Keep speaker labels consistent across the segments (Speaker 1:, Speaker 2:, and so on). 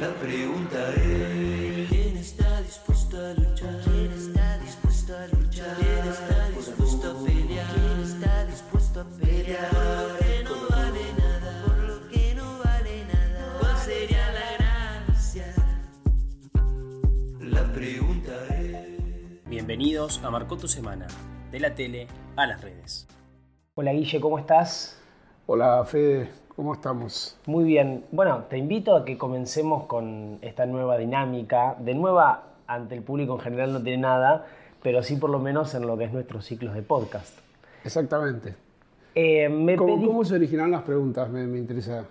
Speaker 1: La pregunta es: ¿Quién está dispuesto a luchar? ¿Quién está dispuesto a luchar? ¿Quién está dispuesto a pelear? ¿Quién está dispuesto a pelear? Por lo que no vale nada, por lo que no vale nada. ¿Cuál sería la gracia? La pregunta es:
Speaker 2: Bienvenidos a Marcó tu Semana, de la tele a las redes.
Speaker 3: Hola Guille, ¿cómo estás?
Speaker 4: Hola Fede, ¿cómo estamos?
Speaker 3: Muy bien. Bueno, te invito a que comencemos con esta nueva dinámica. De nueva ante el público en general no tiene nada, pero sí por lo menos en lo que es nuestros ciclos de podcast.
Speaker 4: Exactamente.
Speaker 3: Eh, me
Speaker 4: ¿Cómo,
Speaker 3: pedí-
Speaker 4: cómo se originaron las preguntas? Me, me interesa.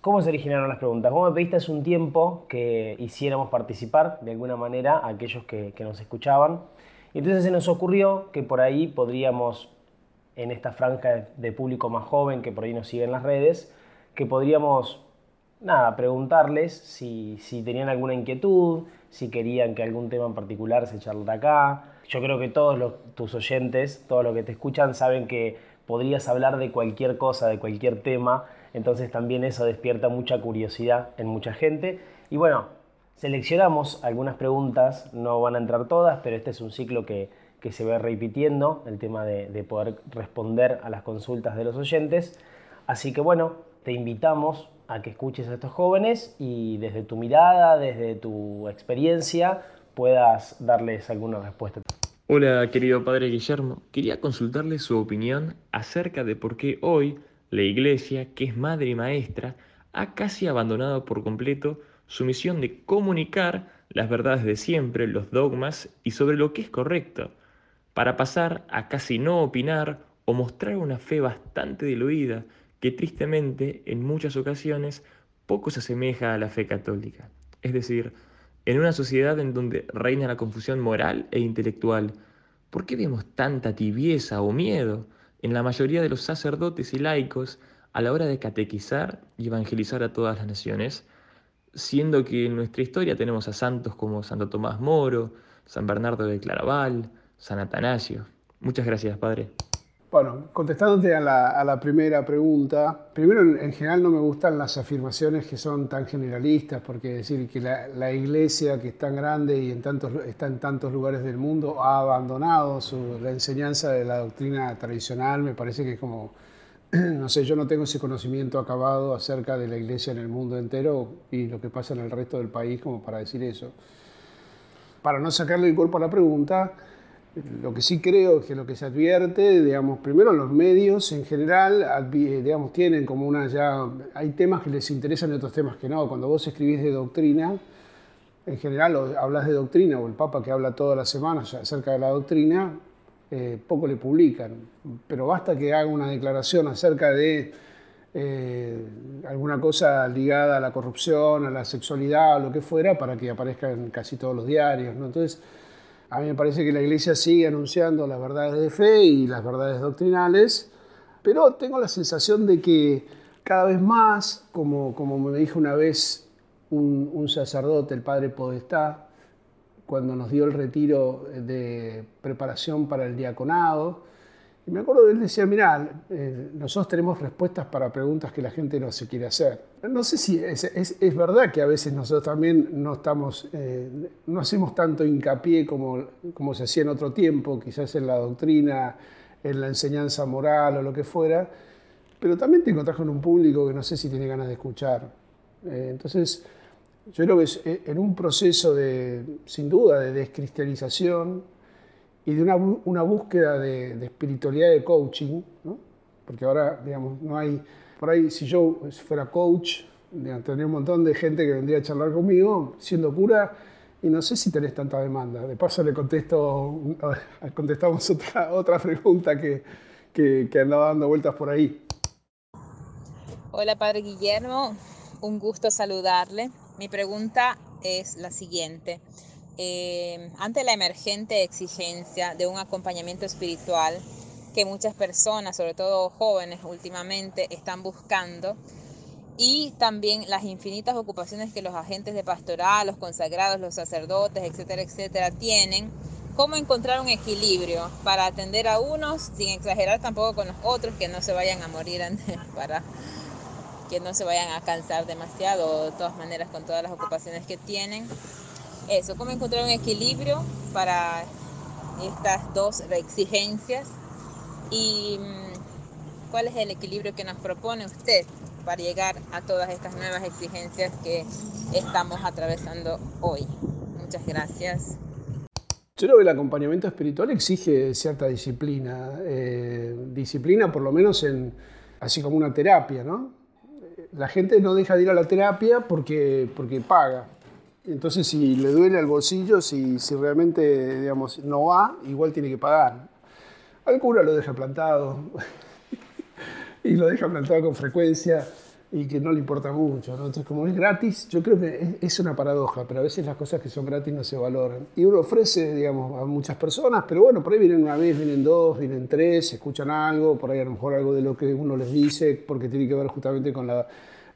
Speaker 3: ¿Cómo se originaron las preguntas? Vos me pediste hace un tiempo que hiciéramos participar de alguna manera a aquellos que, que nos escuchaban. Y entonces se nos ocurrió que por ahí podríamos, en esta franja de público más joven que por ahí nos sigue en las redes, que podríamos, nada, preguntarles si, si tenían alguna inquietud, si querían que algún tema en particular se charlara acá. Yo creo que todos los- tus oyentes, todos los que te escuchan, saben que podrías hablar de cualquier cosa, de cualquier tema, entonces también eso despierta mucha curiosidad en mucha gente. Y bueno, seleccionamos algunas preguntas, no van a entrar todas, pero este es un ciclo que, que se va repitiendo, el tema de poder responder a las consultas de los oyentes. Así que bueno, te invitamos a que escuches a estos jóvenes y desde tu mirada, desde tu experiencia, puedas darles alguna respuesta.
Speaker 5: Hola, querido padre Guillermo. Quería consultarle su opinión acerca de por qué hoy la Iglesia, que es madre y maestra, ha casi abandonado por completo su misión de comunicar las verdades de siempre, los dogmas y sobre lo que es correcto, para pasar a casi no opinar o mostrar una fe bastante diluida que tristemente en muchas ocasiones poco se asemeja a la fe católica. Es decir, en una sociedad en donde reina la confusión moral e intelectual, ¿por qué vemos tanta tibieza o miedo en la mayoría de los sacerdotes y laicos a la hora de catequizar y evangelizar a todas las naciones? Siendo que en nuestra historia tenemos a santos como Santo Tomás Moro, San Bernardo de Claraval, San Atanasio. Muchas gracias, Padre.
Speaker 4: Bueno, contestándote a la, primera pregunta, primero en, en general no me gustan las afirmaciones que son tan generalistas, porque decir que la, la iglesia que es tan grande y en tantos, está en tantos lugares del mundo ha abandonado su- la enseñanza de la doctrina tradicional, me parece que es como, no sé, yo no tengo ese conocimiento acabado acerca de la iglesia en el mundo entero y lo que pasa en el resto del país como para decir eso. Para no sacarle el cuerpo a la pregunta, lo que sí creo es que lo que se advierte, digamos, primero los medios en general, advi- digamos, tienen como una ya, hay temas que les interesan y otros temas que no. Cuando vos escribís de doctrina, en general o hablas de doctrina, o el Papa que habla todas las semanas acerca de la doctrina, eh, poco le publican. Pero basta que haga una declaración acerca de eh, alguna cosa ligada a la corrupción, a la sexualidad o lo que fuera, para que aparezca en casi todos los diarios. ¿no? Entonces, a mí me parece que la Iglesia sigue anunciando las verdades de fe y las verdades doctrinales, pero tengo la sensación de que cada vez más, como, como me dijo una vez un, un sacerdote, el padre Podestá, cuando nos dio el retiro de preparación para el diaconado, y me acuerdo que él decía, mirá, eh, nosotros tenemos respuestas para preguntas que la gente no se quiere hacer. No sé si es, es- es verdad que a veces nosotros también no estamos, eh, no hacemos tanto hincapié como, como se hacía en otro tiempo, quizás en la doctrina, en la enseñanza moral o lo que fuera, pero también te encontrás con un público que no sé si tiene ganas de escuchar. Eh, entonces, yo creo que es eh, en un proceso de, sin duda, de descristianización, y de una, una búsqueda de, de espiritualidad de coaching, ¿no? porque ahora, digamos, no hay, por ahí si yo fuera coach, tendría un montón de gente que vendría a charlar conmigo siendo cura y no sé si tenés tanta demanda. De paso le contesto, contestamos otra, otra pregunta que, que andaba dando vueltas por ahí.
Speaker 6: Hola, Padre Guillermo. Un gusto saludarle. Mi pregunta es la siguiente. Eh, ante la emergente exigencia de un acompañamiento espiritual que muchas personas, sobre todo jóvenes últimamente, están buscando, y también las infinitas ocupaciones que los agentes de pastoral, los consagrados, los sacerdotes, etcétera, etcétera, tienen, cómo encontrar un equilibrio para atender a unos sin exagerar tampoco con los otros, que no se vayan a morir para que no se vayan a cansar demasiado, de todas maneras con todas las ocupaciones que tienen. Eso, cómo encontrar un equilibrio para estas dos exigencias y mm, cuál es el equilibrio que nos propone usted para llegar a todas estas nuevas exigencias que estamos atravesando hoy. Muchas gracias.
Speaker 4: Yo creo que el acompañamiento espiritual exige cierta disciplina, eh, disciplina por lo menos en, así como una terapia, ¿no? La gente no deja de ir a la terapia porque, porque paga. Entonces, si le duele al bolsillo, si, si realmente digamos, no va, igual tiene que pagar. Al lo deja plantado y lo deja plantado con frecuencia y que no le importa mucho. Entonces, como es gratis, yo creo que es, una paradoja, pero a veces las cosas que son gratis no se valoran. Y uno ofrece, digamos, a muchas personas, pero bueno, por ahí vienen una vez, vienen dos, vienen tres, escuchan algo, por ahí a lo mejor algo de lo que uno les dice, porque tiene que ver justamente con la,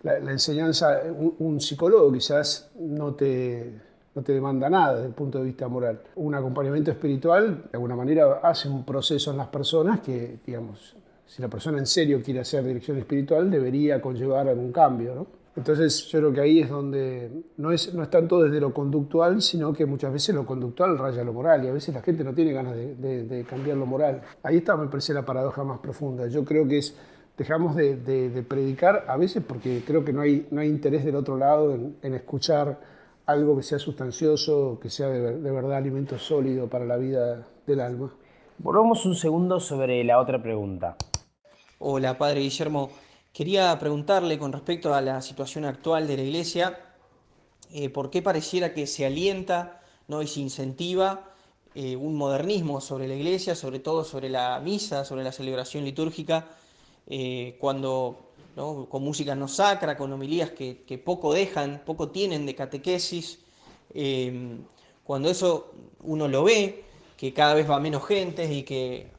Speaker 4: la, enseñanza. Un, psicólogo quizás no te, no te demanda nada desde el punto de vista moral. Un acompañamiento espiritual, de alguna manera, hace un proceso en las personas que, digamos, si la persona en serio quiere hacer dirección espiritual, debería conllevar algún cambio. ¿no? Entonces yo creo que ahí es donde no es, no es tanto desde lo conductual, sino que muchas veces lo conductual raya lo moral y a veces la gente no tiene ganas de, cambiar lo moral. Ahí está, me parece, la paradoja más profunda. Yo creo que es, dejamos de, predicar a veces porque creo que no hay, no hay interés del otro lado en, escuchar algo que sea sustancioso, que sea de, de verdad alimento sólido para la vida del alma.
Speaker 3: Volvamos un segundo sobre la otra pregunta.
Speaker 7: Hola, Padre Guillermo. Quería preguntarle con respecto a la situación actual de la Iglesia, eh, ¿por qué pareciera que se alienta ¿no? y se incentiva eh, un modernismo sobre la Iglesia, sobre todo sobre la misa, sobre la celebración litúrgica, eh, cuando con música no sacra, con homilías que, poco dejan, poco tienen de catequesis, cuando eso uno lo ve, que cada vez va menos gente y que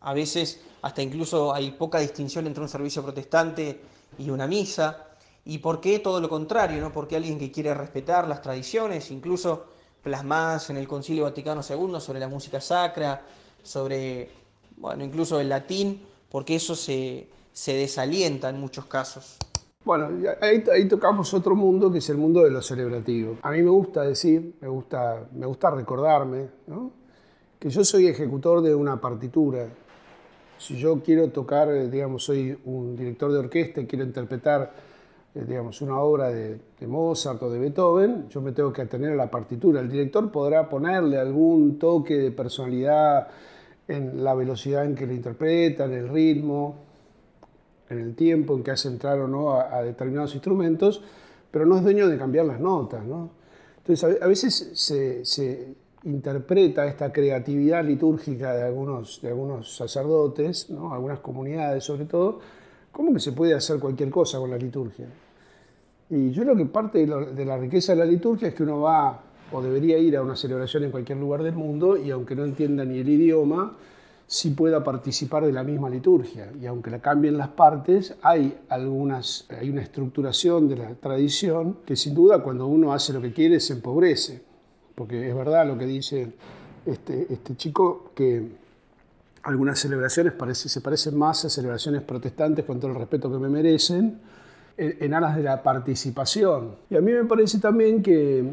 Speaker 7: a veces hasta incluso hay poca distinción entre un servicio protestante y una misa. ¿Y por qué todo lo contrario? ¿no? Porque alguien que quiere respetar las tradiciones, incluso plasmadas en el Concilio Vaticano II sobre la música sacra, sobre, bueno, incluso el latín, porque eso se, desalienta en muchos casos.
Speaker 4: Bueno, ahí, ahí, tocamos otro mundo que es el mundo de lo celebrativo. A mí me gusta decir, me gusta, me gusta recordarme, que yo soy ejecutor de una partitura, si yo quiero tocar, eh, digamos, soy un director de orquesta y quiero interpretar, eh, digamos, una obra de, Mozart o de Beethoven, yo me tengo que atener a la partitura. El director podrá ponerle algún toque de personalidad en la velocidad en que lo interpreta, en el ritmo, en el tiempo en que hace entrar o no a, determinados instrumentos, pero no es dueño de cambiar las notas, ¿no? Entonces, a, veces se interpreta esta creatividad litúrgica de algunos, de algunos sacerdotes, ¿no? algunas comunidades sobre todo, como que se puede hacer cualquier cosa con la liturgia. Y yo creo que parte de, la riqueza de la liturgia es que uno va o debería ir a una celebración en cualquier lugar del mundo y aunque no entienda ni el idioma, sí pueda participar de la misma liturgia. Y aunque la cambien las partes, hay algunas, hay una estructuración de la tradición que sin duda cuando uno hace lo que quiere se empobrece porque es verdad lo que dice este, este chico, que algunas celebraciones parece, se parecen más a celebraciones protestantes con todo el respeto que me merecen, en, aras de la participación. Y a mí me parece también que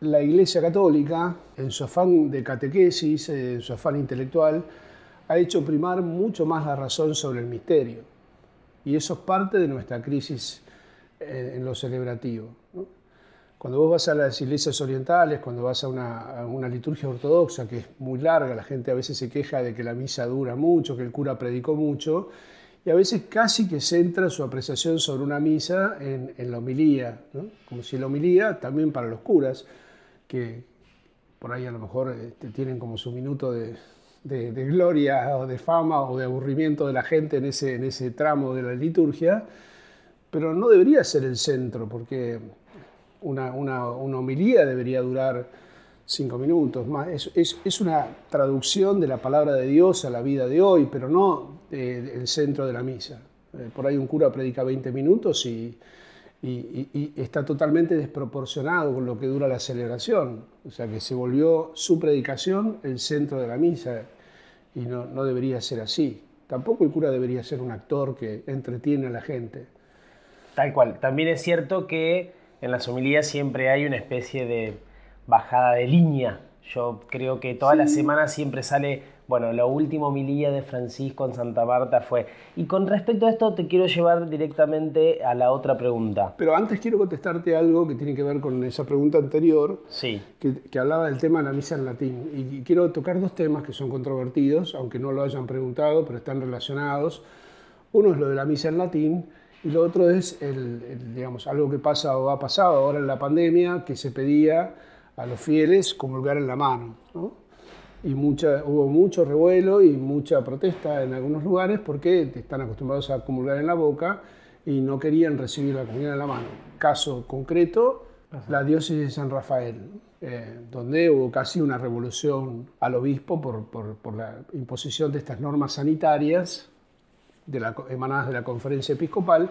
Speaker 4: la Iglesia Católica, en su afán de catequesis, en su afán intelectual, ha hecho primar mucho más la razón sobre el misterio. Y eso es parte de nuestra crisis en, en lo celebrativo. ¿no? Cuando vos vas a las iglesias orientales, cuando vas a una, liturgia ortodoxa que es muy larga, la gente a veces se queja de que la misa dura mucho, que el cura predicó mucho, y a veces casi que centra su apreciación sobre una misa en, la homilía, como si la homilía también para los curas, que por ahí a lo mejor este, tienen como su minuto de, gloria o de fama o de aburrimiento de la gente en ese, en ese tramo de la liturgia, pero no debería ser el centro, porque una, una, una homilía debería durar cinco minutos. Es, es, una traducción de la palabra de Dios a la vida de hoy, pero no el centro de la misa. Eh, por ahí un cura predica 20 minutos y, y, y, está totalmente desproporcionado con lo que dura la celebración. O sea que se volvió su predicación el centro de la misa y no, no debería ser así. Tampoco el cura debería ser un actor que entretiene a la gente.
Speaker 3: Tal cual. También es cierto que en las homilías siempre hay una especie de bajada de línea. Yo creo que todas las semanas siempre sale, bueno, la última homilía de Francisco en Santa Marta fue. Y con respecto a esto te quiero llevar directamente a la otra pregunta.
Speaker 4: Pero antes quiero contestarte algo que tiene que ver con esa pregunta anterior,
Speaker 3: Sí.
Speaker 4: que, que hablaba del tema de la misa en latín. Y, y quiero tocar dos temas que son controvertidos, aunque no lo hayan preguntado, pero están relacionados. Uno es lo de la misa en latín y lo otro es el, el, digamos, algo que pasa o ha pasado ahora en la pandemia, que se pedía a los fieles comulgar en la mano. ¿no? Y mucha, hubo mucho revuelo y mucha protesta en algunos lugares porque están acostumbrados a comulgar en la boca y no querían recibir la comunión en la mano. Caso concreto, la diócesis de San Rafael, eh, donde hubo casi una revolución al obispo por, por- por la imposición de estas normas sanitarias de la, emanadas de la conferencia episcopal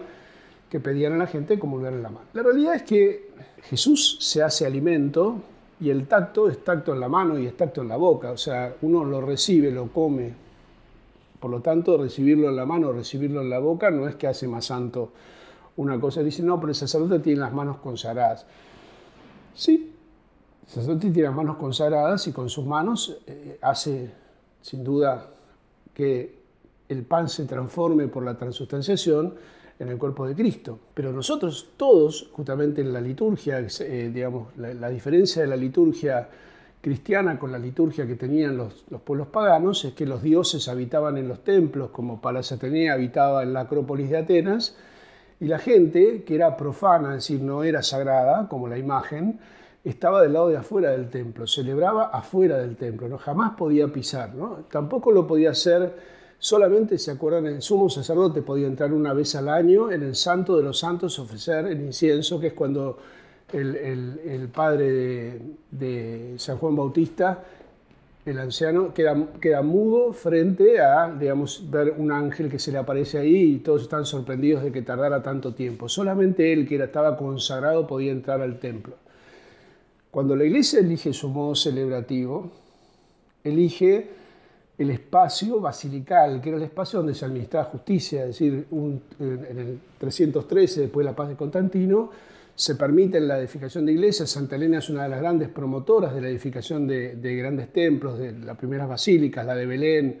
Speaker 4: que pedían a la gente comulgar en la mano. La realidad es que Jesús se hace alimento y el tacto es tacto en la mano y es tacto en la boca, o sea, uno lo recibe, lo come. Por lo tanto, recibirlo en la mano, recibirlo en la boca, no es que hace más santo una cosa. Dice, no, pero el sacerdote tiene las manos consagradas. Sí, el sacerdote tiene las manos consagradas y con sus manos eh, hace, sin duda, que el pan se transforme por la transustanciación en el cuerpo de Cristo. Pero nosotros todos, justamente en la liturgia, eh, digamos, la, diferencia de la liturgia cristiana con la liturgia que tenían los, los pueblos paganos es que los dioses habitaban en los templos, como Palas Atenea habitaba en la Acrópolis de Atenas, y la gente, que era profana, es decir, no era sagrada, como la imagen, estaba del lado de afuera del templo, celebraba afuera del templo, ¿no? jamás podía pisar, ¿no? tampoco lo podía hacer, solamente se acuerdan, el sumo sacerdote podía entrar una vez al año en el santo de los santos, ofrecer el incienso, que es cuando el, padre de, San Juan Bautista, el anciano, queda, queda mudo frente a, digamos, ver un ángel que se le aparece ahí y todos están sorprendidos de que tardara tanto tiempo. Solamente él, que era, estaba consagrado, podía entrar al templo. Cuando la iglesia elige su modo celebrativo, elige el espacio basilical, que era el espacio donde se administraba justicia, es decir, en el 313, después de la paz de Constantino, se permite la edificación de iglesias. Santa Elena es una de las grandes promotoras de la edificación de, de grandes templos, de las primeras basílicas, la de Belén,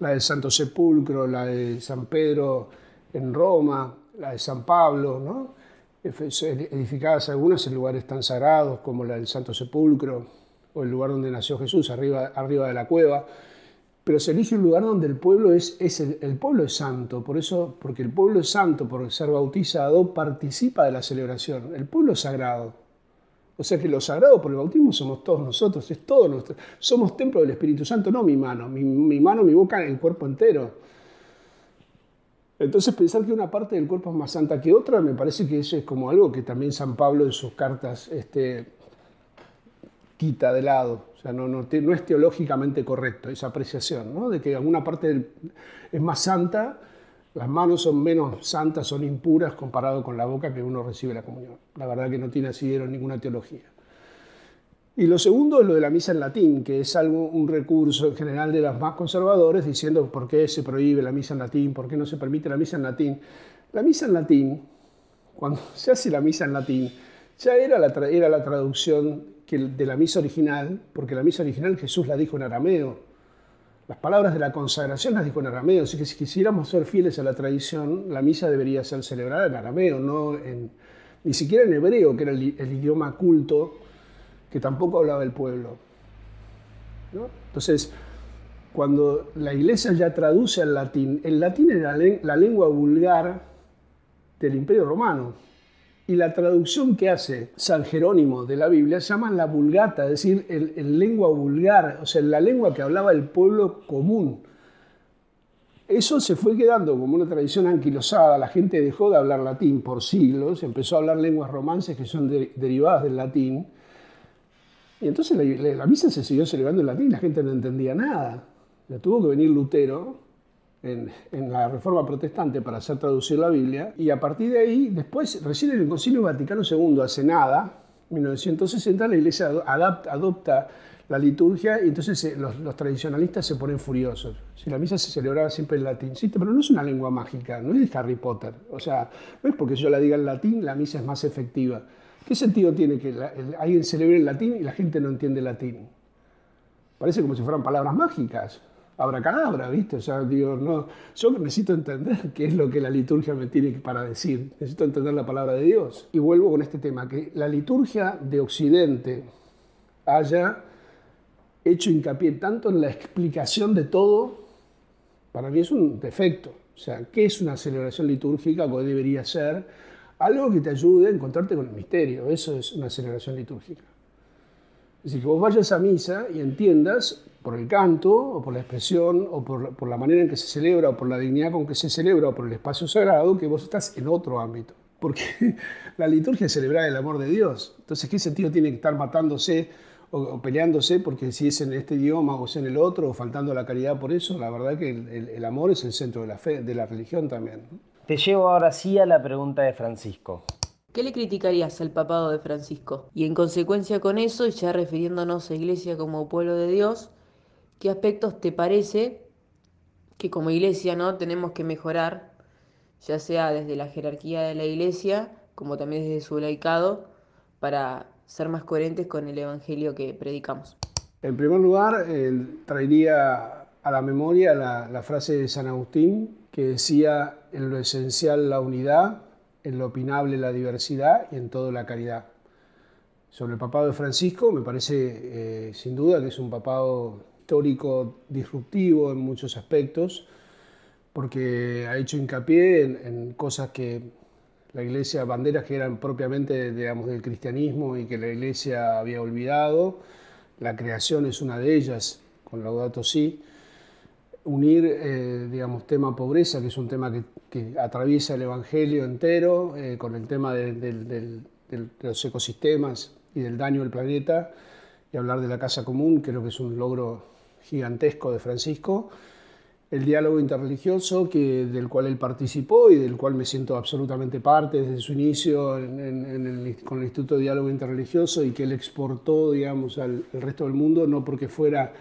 Speaker 4: la del Santo Sepulcro, la de San Pedro en Roma, la de San Pablo, ¿no? edificadas algunas en lugares tan sagrados como la del Santo Sepulcro o el lugar donde nació Jesús, arriba de la cueva. Pero se elige un lugar donde el pueblo es, el pueblo es santo, por eso, porque el pueblo es santo por ser bautizado, participa de la celebración. El pueblo es sagrado. O sea que lo sagrado por el bautismo somos todos nosotros, es todo nuestro. Somos templo del Espíritu Santo, no mi mano, mi, mi mano, mi boca, el cuerpo entero. Entonces pensar que una parte del cuerpo es más santa que otra, me parece que eso es como algo que también San Pablo en sus cartas este, quita de lado. O sea, no, es teológicamente correcto esa apreciación, ¿no? de que alguna parte es más santa, las manos son menos santas, son impuras comparado con la boca que uno recibe la comunión. La verdad que no tiene asidero ninguna teología. Y lo segundo es lo de la misa en latín, que es algo, un recurso en general de los más conservadores diciendo por qué se prohíbe la misa en latín, por qué no se permite la misa en latín. La misa en latín, cuando se hace la misa en latín, ya era la, la traducción de la misa original, porque la misa original Jesús la dijo en arameo. Las palabras de la consagración las dijo en arameo, así que si quisiéramos ser fieles a la tradición, la misa debería ser celebrada en arameo, no en, ni siquiera en hebreo, que era el, idioma culto que tampoco hablaba el pueblo. ¿no? Entonces, cuando la iglesia ya traduce al latín, el latín era la lengua vulgar del Imperio Romano. Y la traducción que hace San Jerónimo de la Biblia se llama la vulgata, es decir, el, el lengua vulgar, o sea, la lengua que hablaba el pueblo común. Eso se fue quedando como una tradición anquilosada, la gente dejó de hablar latín por siglos, empezó a hablar lenguas romances que son de- derivadas del latín, y entonces la, la- la misa se siguió celebrando en latín, la gente no entendía nada. Le tuvo que venir Lutero en, en la Reforma Protestante para hacer traducir la Biblia, y a partir de ahí, después, recién en el Concilio Vaticano II, hace nada, 1960 la iglesia adapta, adopta la liturgia y entonces eh, los, los, tradicionalistas se ponen furiosos. Si la misa se celebraba siempre en latín, sí, pero no es una lengua mágica, no es de Harry Potter. O sea, no es porque yo la diga en latín, la misa es más efectiva. ¿Qué sentido tiene que alguien celebre en latín y la gente no entiende latín? Parece como si fueran palabras mágicas. Abracadabra, ¿viste? O sea, digo, no, yo necesito entender qué es lo que la liturgia me tiene para decir. Necesito entender la palabra de Dios. Y vuelvo con este tema, que la liturgia de Occidente haya hecho hincapié tanto en la explicación de todo, para mí es un defecto. O sea, ¿qué es una celebración litúrgica? ¿Qué debería ser? Algo que te ayude a encontrarte con el misterio. Eso es una celebración litúrgica. Es decir, que vos vayas a misa y entiendas por el canto, o por la expresión, o por, la manera en que se celebra, o por la dignidad con que se celebra, o por el espacio sagrado, que vos estás en otro ámbito. Porque la liturgia es celebrar el amor de Dios. Entonces, ¿qué sentido tiene que estar matándose o, peleándose porque si es en este idioma o es en el otro, o faltando la caridad por eso? La verdad que el, el, amor es el centro de la fe, de la religión también.
Speaker 3: Te llevo ahora sí a la pregunta de Francisco.
Speaker 8: ¿Qué le criticarías al papado de Francisco? Y en consecuencia con eso, ya refiriéndonos a Iglesia como pueblo de Dios, ¿qué aspectos te parece que como Iglesia no tenemos que mejorar, ya sea desde la jerarquía de la Iglesia, como también desde su laicado, para ser más coherentes con el Evangelio que predicamos?
Speaker 4: En primer lugar, eh, traería a la memoria la, la frase de San Agustín, que decía en lo esencial la unidad, en lo opinable la diversidad y en todo la caridad. Sobre el papado de Francisco, me parece eh, sin duda que es un papado histórico disruptivo en muchos aspectos, porque ha hecho hincapié en, cosas que la iglesia, banderas que eran propiamente digamos, del cristianismo y que la iglesia había olvidado. La creación es una de ellas, con Laudato Si unir, eh, digamos, tema pobreza, que es un tema que, atraviesa el Evangelio entero, eh, con el tema de, los ecosistemas y del daño al planeta, y hablar de la casa común, creo que es un logro gigantesco de Francisco. El diálogo interreligioso, que, del cual él participó y del cual me siento absolutamente parte desde su inicio con el Instituto de Diálogo Interreligioso y que él exportó, digamos, al resto del mundo, no porque fuera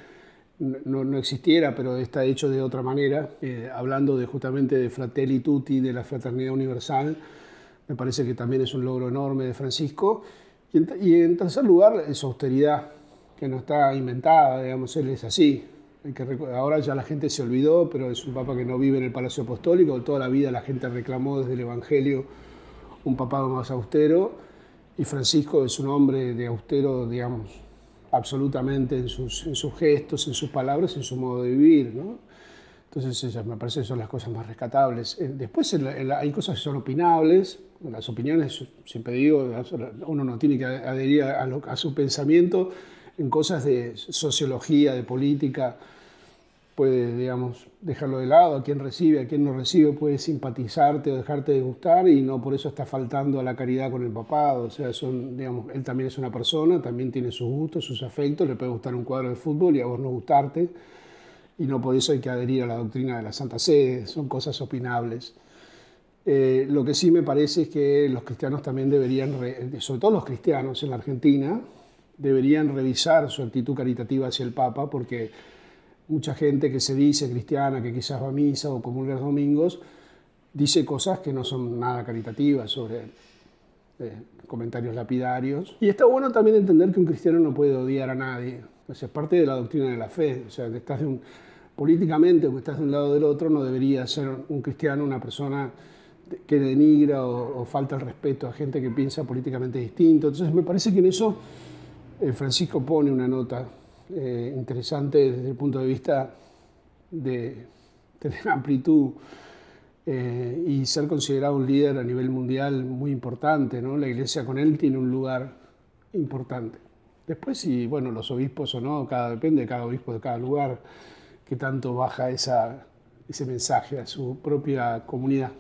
Speaker 4: no, no, existiera, pero está hecho de otra manera, eh, hablando de, justamente de Fratelli Tutti, de la fraternidad universal, me parece que también es un logro enorme de Francisco. Y en, tercer lugar, su austeridad, que no está inventada, digamos, él es así. que, ahora ya la gente se olvidó, pero es un papa que no vive en el Palacio Apostólico, toda la vida la gente reclamó desde el Evangelio un papado más austero, y Francisco es un hombre de austero, digamos, absolutamente en sus, en sus gestos, en sus palabras, en su modo de vivir. ¿no? Entonces, esas me parece que son las cosas más rescatables. Eh, después hay cosas que son opinables, las opiniones, siempre digo, uno no tiene que adherir a, a su pensamiento en cosas de sociología, de política, puede, digamos, dejarlo de lado, a quien recibe, a quien no recibe, puede simpatizarte o dejarte de gustar y no por eso está faltando a la caridad con el papado. O sea, son, digamos, él también es una persona, también tiene sus gustos, sus afectos, le puede gustar un cuadro de fútbol y a vos no gustarte, y no por eso hay que adherir a la doctrina de la Santa Sede, son cosas opinables. Eh, lo que sí me parece es que los cristianos también deberían, sobre todo los cristianos en la Argentina, deberían revisar su actitud caritativa hacia el Papa, porque mucha gente que se dice cristiana, que quizás va a misa o comulga los domingos, dice cosas que no son nada caritativas sobre eh, comentarios lapidarios. Y está bueno también entender que un cristiano no puede odiar a nadie. O sea, es parte de la doctrina de la fe. O sea, que estás de políticamente o que estás de un lado o del otro, no debería ser un cristiano una persona que denigra o, falta el respeto a gente que piensa políticamente distinto. Entonces me parece que en eso eh, Francisco pone una nota eh, interesante desde el punto de vista de tener amplitud eh, y ser considerado un líder a nivel mundial muy importante. ¿no? La iglesia con él tiene un lugar importante. Después, si bueno, los obispos o no, cada, depende de cada obispo de cada lugar, que tanto baja esa, ese mensaje a su propia comunidad.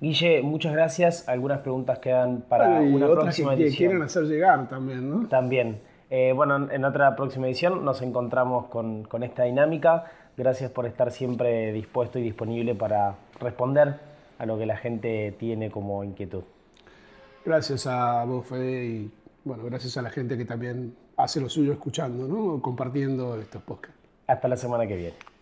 Speaker 3: Guille, muchas gracias. Algunas preguntas quedan para una próxima
Speaker 4: que, edición. quieren hacer llegar también, ¿no?
Speaker 3: También. Eh, bueno, en otra próxima edición nos encontramos con, con, esta dinámica. Gracias por estar siempre dispuesto y disponible para responder a lo que la gente tiene como inquietud.
Speaker 4: Gracias a vos, Fede, y bueno, gracias a la gente que también hace lo suyo escuchando, ¿no? compartiendo estos podcasts.
Speaker 3: Hasta la semana que viene.